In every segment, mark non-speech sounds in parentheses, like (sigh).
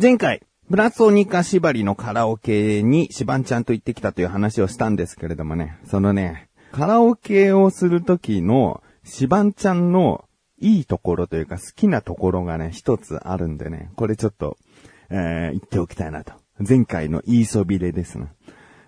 前回、ブラソニカ縛りのカラオケにシバンちゃんと行ってきたという話をしたんですけれどもね、そのね、カラオケをするときのシバンちゃんのいいところというか好きなところがね、一つあるんでね、これちょっと、えー、言っておきたいなと。前回の言いそびれですね。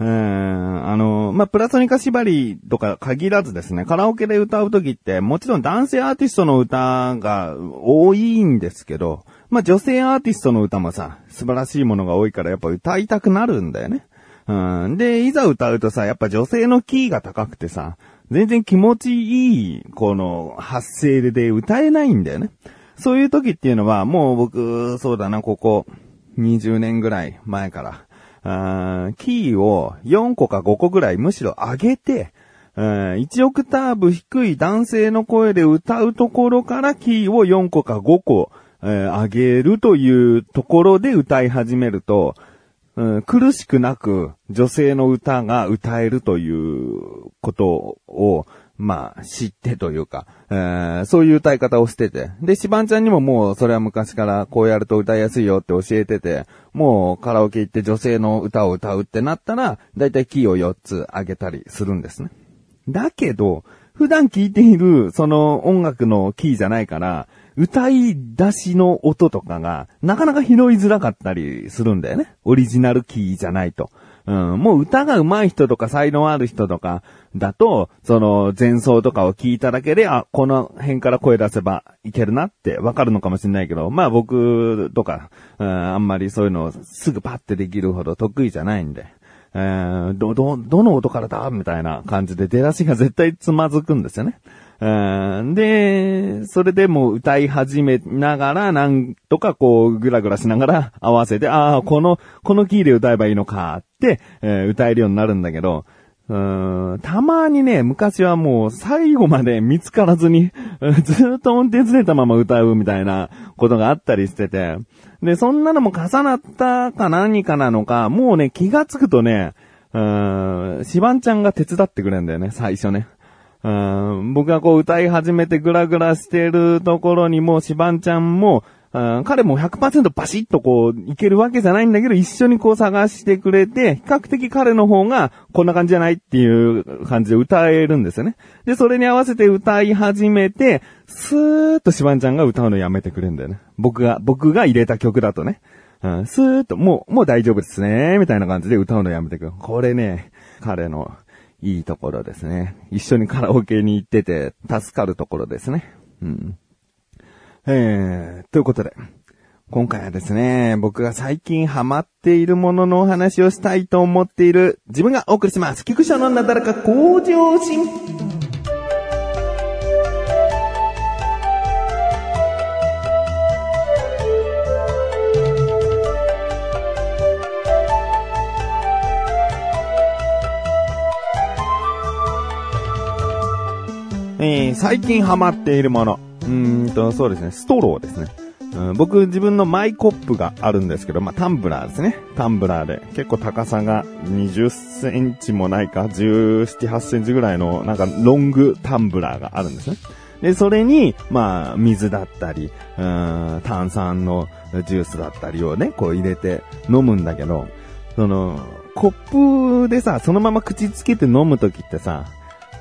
うーん、あの、まあ、プラソニカ縛りとか限らずですね、カラオケで歌うときって、もちろん男性アーティストの歌が多いんですけど、まあ、女性アーティストの歌もさ、素晴らしいものが多いからやっぱ歌いたくなるんだよね。うん。で、いざ歌うとさ、やっぱ女性のキーが高くてさ、全然気持ちいい、この、発声で歌えないんだよね。そういう時っていうのは、もう僕、そうだな、ここ、20年ぐらい前から、あキーを4個か5個ぐらいむしろ上げて、1オクターブ低い男性の声で歌うところからキーを4個か5個えー、上げるというところで歌い始めると、うん、苦しくなく女性の歌が歌えるということを、まあ、知ってというか、えー、そういう歌い方をしてて。で、シバンちゃんにももうそれは昔からこうやると歌いやすいよって教えてて、もうカラオケ行って女性の歌を歌うってなったら、だいたいキーを4つ上げたりするんですね。だけど、普段聴いているその音楽のキーじゃないから、歌い出しの音とかが、なかなか拾いづらかったりするんだよね。オリジナルキーじゃないと。うん、もう歌が上手い人とか才能ある人とかだと、その前奏とかを聞いただけで、あ、この辺から声出せばいけるなってわかるのかもしれないけど、まあ僕とか、うん、あんまりそういうのをすぐパッてできるほど得意じゃないんで。えー、ど、ど、どの音からだみたいな感じで出だしが絶対つまずくんですよね。で、それでもう歌い始めながら、なんとかこう、ぐらぐらしながら (laughs) 合わせて、ああ、この、このキーで歌えばいいのかって、えー、歌えるようになるんだけど、うん。たまにね、昔はもう最後まで見つからずに、(laughs) ずっと音程ずれたまま歌うみたいなことがあったりしてて、で、そんなのも重なったか何かなのか、もうね、気がつくとね、うん、シバンちゃんが手伝ってくれるんだよね、最初ね。うん僕がこう歌い始めてグラグラしてるところにもうシバンちゃんも、彼も100%バシッとこう、いけるわけじゃないんだけど、一緒にこう探してくれて、比較的彼の方が、こんな感じじゃないっていう感じで歌えるんですよね。で、それに合わせて歌い始めて、スーッとシバンちゃんが歌うのやめてくれるんだよね。僕が、僕が入れた曲だとね。うん、スーッと、もう、もう大丈夫ですね、みたいな感じで歌うのやめてくる。これね、彼のいいところですね。一緒にカラオケに行ってて助かるところですね。うん。えー、ということで、今回はですね、僕が最近ハマっているもののお話をしたいと思っている自分がお送りします。菊池のなだらか向上心。えー、最近ハマっているもの。うんと、そうですね、ストローですね。うん、僕自分のマイコップがあるんですけど、まあ、タンブラーですね。タンブラーで。結構高さが20センチもないか、17、8センチぐらいの、なんかロングタンブラーがあるんですね。で、それに、まあ、水だったり、うん、炭酸のジュースだったりをね、こう入れて飲むんだけど、その、コップでさ、そのまま口つけて飲むときってさ、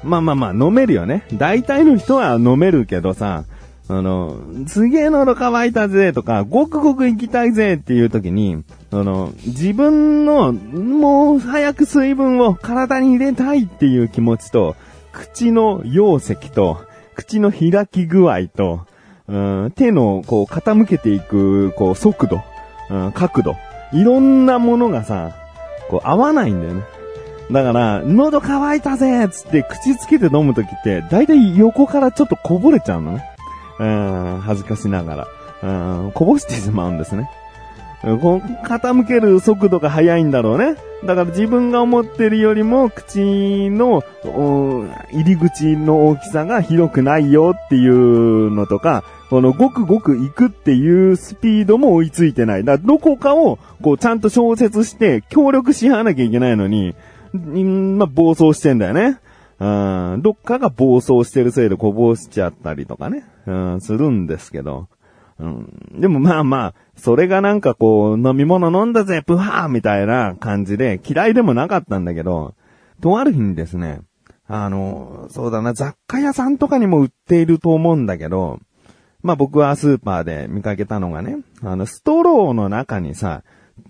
まあまあまあ、飲めるよね。大体の人は飲めるけどさ、あの、すげえ喉乾いたぜとか、ごくごく行きたいぜっていう時に、あの、自分の、もう早く水分を体に入れたいっていう気持ちと、口の容積と、口の開き具合と、うん、手のこう傾けていく、こう速度、うん、角度、いろんなものがさ、こう合わないんだよね。だから、喉乾いたぜつって口つけて飲むときって、だいたい横からちょっとこぼれちゃうのね。うん、恥ずかしながら。うん、こぼしてしまうんですね。こう、傾ける速度が速いんだろうね。だから自分が思ってるよりも口の入り口の大きさが広くないよっていうのとか、このごくごく行くっていうスピードも追いついてない。だからどこかをこうちゃんと小説して協力し合わなきゃいけないのに、まあ、暴走してんだよね。うん、どっかが暴走してるせいでこぼしちゃったりとかね、うん、するんですけど、ううん。でもまあまあ、それがなんかこう、飲み物飲んだぜ、プハーみたいな感じで、嫌いでもなかったんだけど、とある日にですね、あの、そうだな、雑貨屋さんとかにも売っていると思うんだけど、まあ僕はスーパーで見かけたのがね、あの、ストローの中にさ、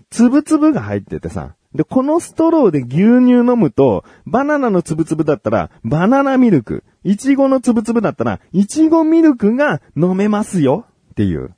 つぶつぶが入っててさ、で、このストローで牛乳飲むと、バナナのつぶつぶだったら、バナナミルク。いちごのつぶつぶだったら、いちごミルクが飲めますよっていう。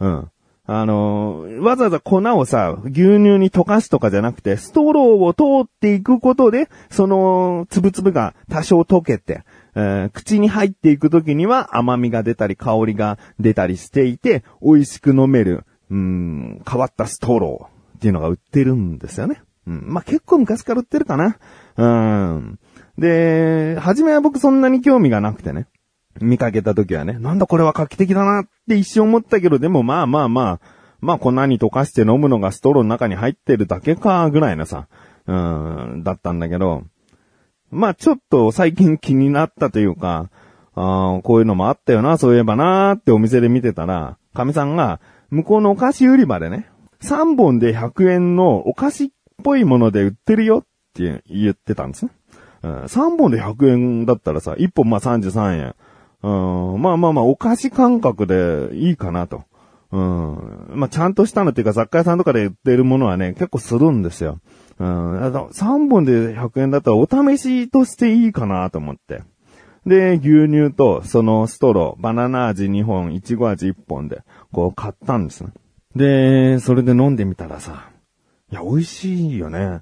うん。あのー、わざわざ粉をさ、牛乳に溶かすとかじゃなくて、ストローを通っていくことで、その、つぶつぶが多少溶けて、えー、口に入っていくときには甘みが出たり香りが出たりしていて、美味しく飲める、うん、変わったストローっていうのが売ってるんですよね。うん。まあ、結構昔から売ってるかな。うん。で、初めは僕そんなに興味がなくてね。見かけた時はね、なんだこれは画期的だなって一瞬思ったけど、でもまあまあまあ、まあ粉に溶かして飲むのがストローの中に入ってるだけか、ぐらいなさ、うん、だったんだけど、まあちょっと最近気になったというか、あこういうのもあったよな、そういえばなーってお店で見てたら、神さんが、向こうのお菓子売り場でね、3本で100円のお菓子ぽいもので売ってるよって言ってたんですね。うん、3本で100円だったらさ、1本まあ33円。うん、まあまあまあ、お菓子感覚でいいかなと。うん。まあ、ちゃんとしたのっていうか、雑貨屋さんとかで売ってるものはね、結構するんですよ。うん。3本で100円だったらお試しとしていいかなと思って。で、牛乳と、そのストロー、バナナ味2本、いちご味1本で、こう買ったんですね。で、それで飲んでみたらさ、いや、美味しいよね。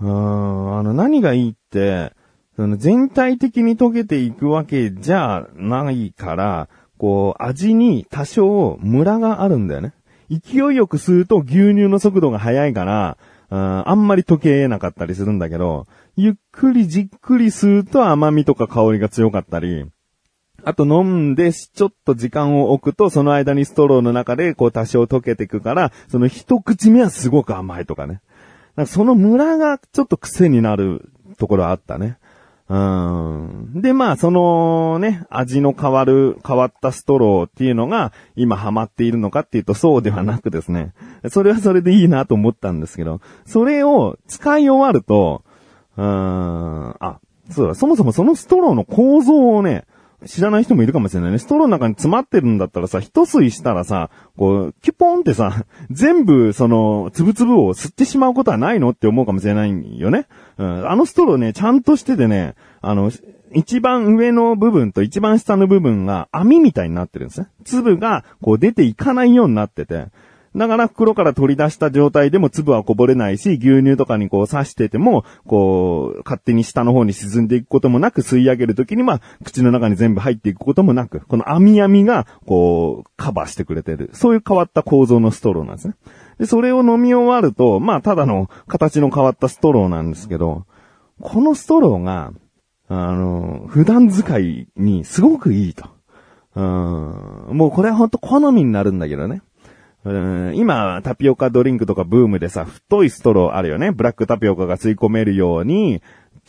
うん、あの、何がいいって、その全体的に溶けていくわけじゃないから、こう、味に多少ムラがあるんだよね。勢いよく吸うと牛乳の速度が速いから、あんまり溶けなかったりするんだけど、ゆっくりじっくり吸うと甘みとか香りが強かったり、あと飲んでちょっと時間を置くと、その間にストローの中でこう多少溶けていくから、その一口目はすごく甘いとかね。かそのムラがちょっと癖になるところあったね。うん。で、まあ、そのね、味の変わる、変わったストローっていうのが、今ハマっているのかっていうと、そうではなくですね。それはそれでいいなと思ったんですけど、それを使い終わると、うーん、あ、そうだ、そもそもそのストローの構造をね、知らない人もいるかもしれないね。ストローの中に詰まってるんだったらさ、一吸いしたらさ、こう、キュポンってさ、(laughs) 全部、その、つぶつぶを吸ってしまうことはないのって思うかもしれないよね。うん。あのストローね、ちゃんとしててね、あの、一番上の部分と一番下の部分が網みたいになってるんですね。粒が、こう出ていかないようになってて。だから袋から取り出した状態でも粒はこぼれないし、牛乳とかにこう刺してても、こう、勝手に下の方に沈んでいくこともなく、吸い上げるときにまあ、口の中に全部入っていくこともなく、この網網が、こう、カバーしてくれてる。そういう変わった構造のストローなんですね。で、それを飲み終わると、まあ、ただの形の変わったストローなんですけど、このストローが、あの、普段使いにすごくいいと。うん、もうこれはほんと好みになるんだけどね。うん今、タピオカドリンクとかブームでさ、太いストローあるよね。ブラックタピオカが吸い込めるように、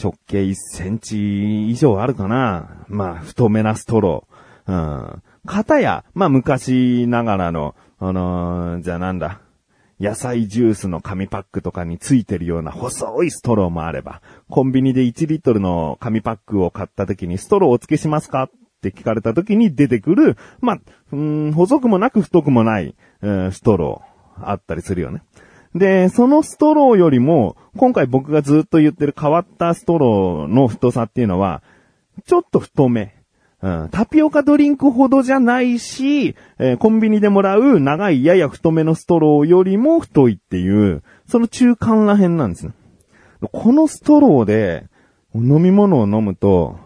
直径1センチ以上あるかな。まあ、太めなストロー。うん。型や、まあ昔ながらの、あのー、じゃあなんだ。野菜ジュースの紙パックとかについてるような細いストローもあれば、コンビニで1リットルの紙パックを買った時にストローお付けしますかっって聞かれた時に出てくる、まあ、うん、細くもなく太くもない、ストローあったりするよね。で、そのストローよりも、今回僕がずっと言ってる変わったストローの太さっていうのは、ちょっと太め。うん、タピオカドリンクほどじゃないし、えー、コンビニでもらう長いやや太めのストローよりも太いっていう、その中間ら辺なんですね。このストローで飲み物を飲むと、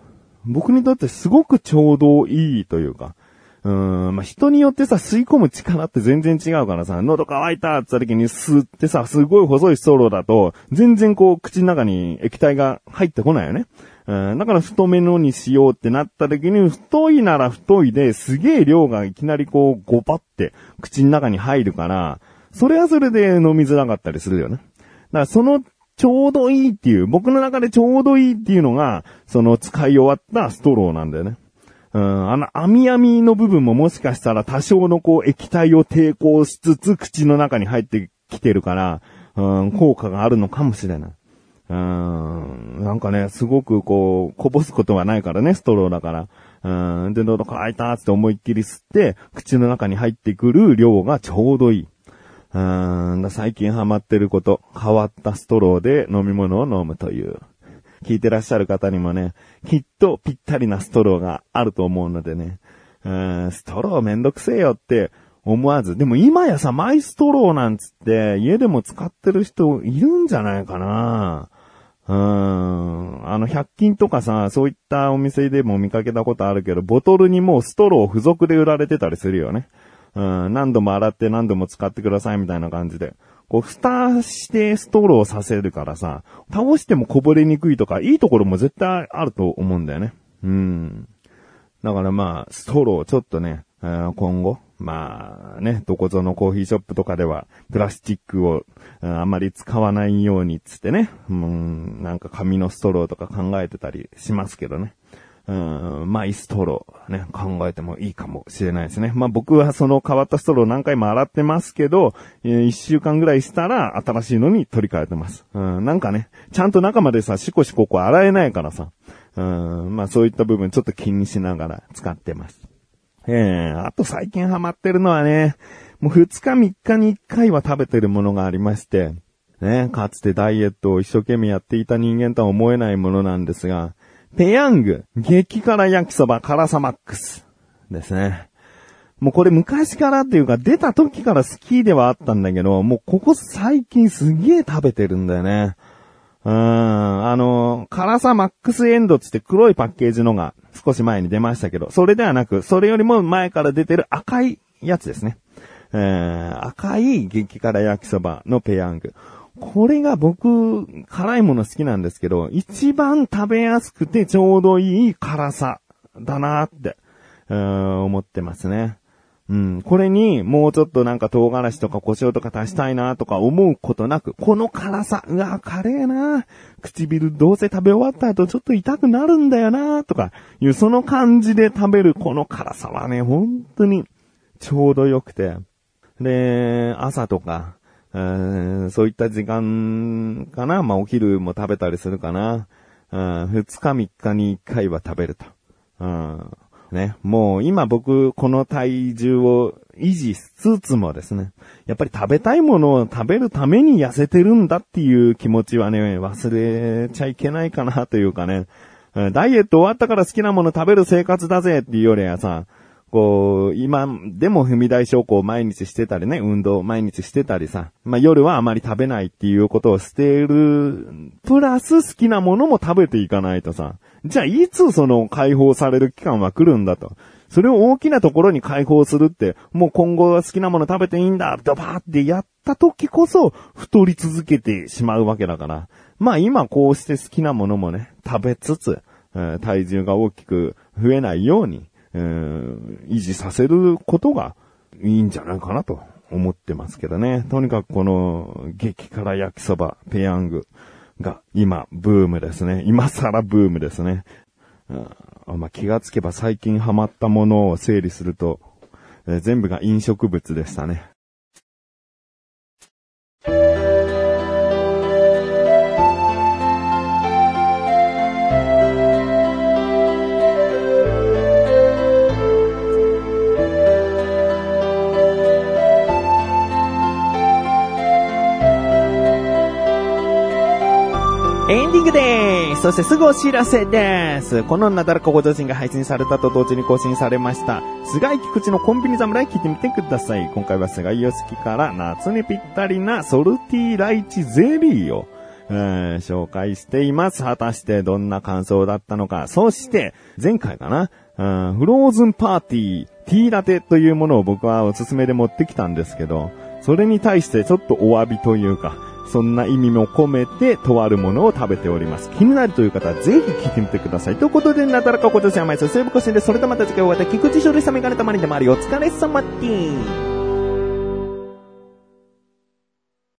僕にとってすごくちょうどいいというか、うーん、まあ、人によってさ、吸い込む力って全然違うからさ、喉乾いたって言った時に吸ってさ、すごい細いストローだと、全然こう、口の中に液体が入ってこないよね。うん、だから太めのにしようってなった時に、太いなら太いですげえ量がいきなりこう、ごぱって口の中に入るから、それはそれで飲みづらかったりするよね。だからそのちょうどいいっていう、僕の中でちょうどいいっていうのが、その使い終わったストローなんだよね。うん、あの、網網の部分ももしかしたら多少のこう液体を抵抗しつつ口の中に入ってきてるから、うん、効果があるのかもしれない。うん、なんかね、すごくこう、こぼすことはないからね、ストローだから。うん、で、喉乾いたって思いっきり吸って、口の中に入ってくる量がちょうどいい。うん、最近ハマってること、変わったストローで飲み物を飲むという。聞いてらっしゃる方にもね、きっとぴったりなストローがあると思うのでね、うん、ストローめんどくせえよって思わず、でも今やさ、マイストローなんつって家でも使ってる人いるんじゃないかなうん。あの、100均とかさ、そういったお店でも見かけたことあるけど、ボトルにもうストロー付属で売られてたりするよね。うん、何度も洗って何度も使ってくださいみたいな感じで。こう、蓋してストローさせるからさ、倒してもこぼれにくいとか、いいところも絶対あると思うんだよね。うん。だからまあ、ストローちょっとね、えー今後、まあね、どこぞのコーヒーショップとかでは、プラスチックをうんあまり使わないようにっつってね、うん、なんか紙のストローとか考えてたりしますけどね。うん、マイストローね、考えてもいいかもしれないですね。まあ僕はその変わったストロー何回も洗ってますけど、えー一週間ぐらいしたら新しいのに取り替えてます。うん、なんかね、ちゃんと中までさ、シコシコこう洗えないからさ、うん、まあそういった部分ちょっと気にしながら使ってます。ええあと最近ハマってるのはね、もう2日3日に1回は食べてるものがありまして、ね、かつてダイエットを一生懸命やっていた人間とは思えないものなんですが、ペヤング、激辛焼きそば辛さマックスですね。もうこれ昔からっていうか出た時から好きではあったんだけど、もうここ最近すげえ食べてるんだよね。うーん、あの、辛さマックスエンドつって黒いパッケージのが少し前に出ましたけど、それではなく、それよりも前から出てる赤いやつですね。えー、赤い激辛焼きそばのペヤング。これが僕、辛いもの好きなんですけど、一番食べやすくてちょうどいい辛さだなって、うん思ってますね。うん。これに、もうちょっとなんか唐辛子とか胡椒とか足したいなとか思うことなく、この辛さ、うわ、辛えな唇どうせ食べ終わった後ちょっと痛くなるんだよなとか、いうその感じで食べるこの辛さはね、本当にちょうど良くて。で、朝とか、うーんそういった時間かな。まあ、お昼も食べたりするかな。うん、二日三日に一回は食べると。うん。ね。もう今僕、この体重を維持しつつもですね、やっぱり食べたいものを食べるために痩せてるんだっていう気持ちはね、忘れちゃいけないかなというかね、ダイエット終わったから好きなもの食べる生活だぜっていうよりはさ、こう、今でも踏み台昇降を毎日してたりね、運動毎日してたりさ、まあ夜はあまり食べないっていうことをしている、プラス好きなものも食べていかないとさ、じゃあいつその解放される期間は来るんだと。それを大きなところに解放するって、もう今後は好きなもの食べていいんだ、ドバーってやった時こそ太り続けてしまうわけだから。まあ今こうして好きなものもね、食べつつ、体重が大きく増えないように、えー維持させることがいいんじゃないかなと思ってますけどね。とにかくこの激辛焼きそば、ペヤングが今ブームですね。今更ブームですね。うんまあ、気がつけば最近ハマったものを整理すると、えー全部が飲食物でしたね。そしてすぐお知らせですこのなだらかご女子が配信されたと同時に更新されました、菅井菊池のコンビニ侍聞いてみてください。今回は菅井良樹から夏にぴったりなソルティライチゼリーを、えー紹介しています。果たしてどんな感想だったのか。そして、前回かな、うんフローズンパーティー、ティーラテというものを僕はおすすめで持ってきたんですけど、それに対してちょっとお詫びというか、そんな意味も込めて、とあるものを食べております。気になるという方は、ぜひ聞いてみてください。ということで、なだらかご女子は毎週、セーブコシンで、それとまた次回お会いで、菊池処理したメガネたまりでもあり、お疲れ様です。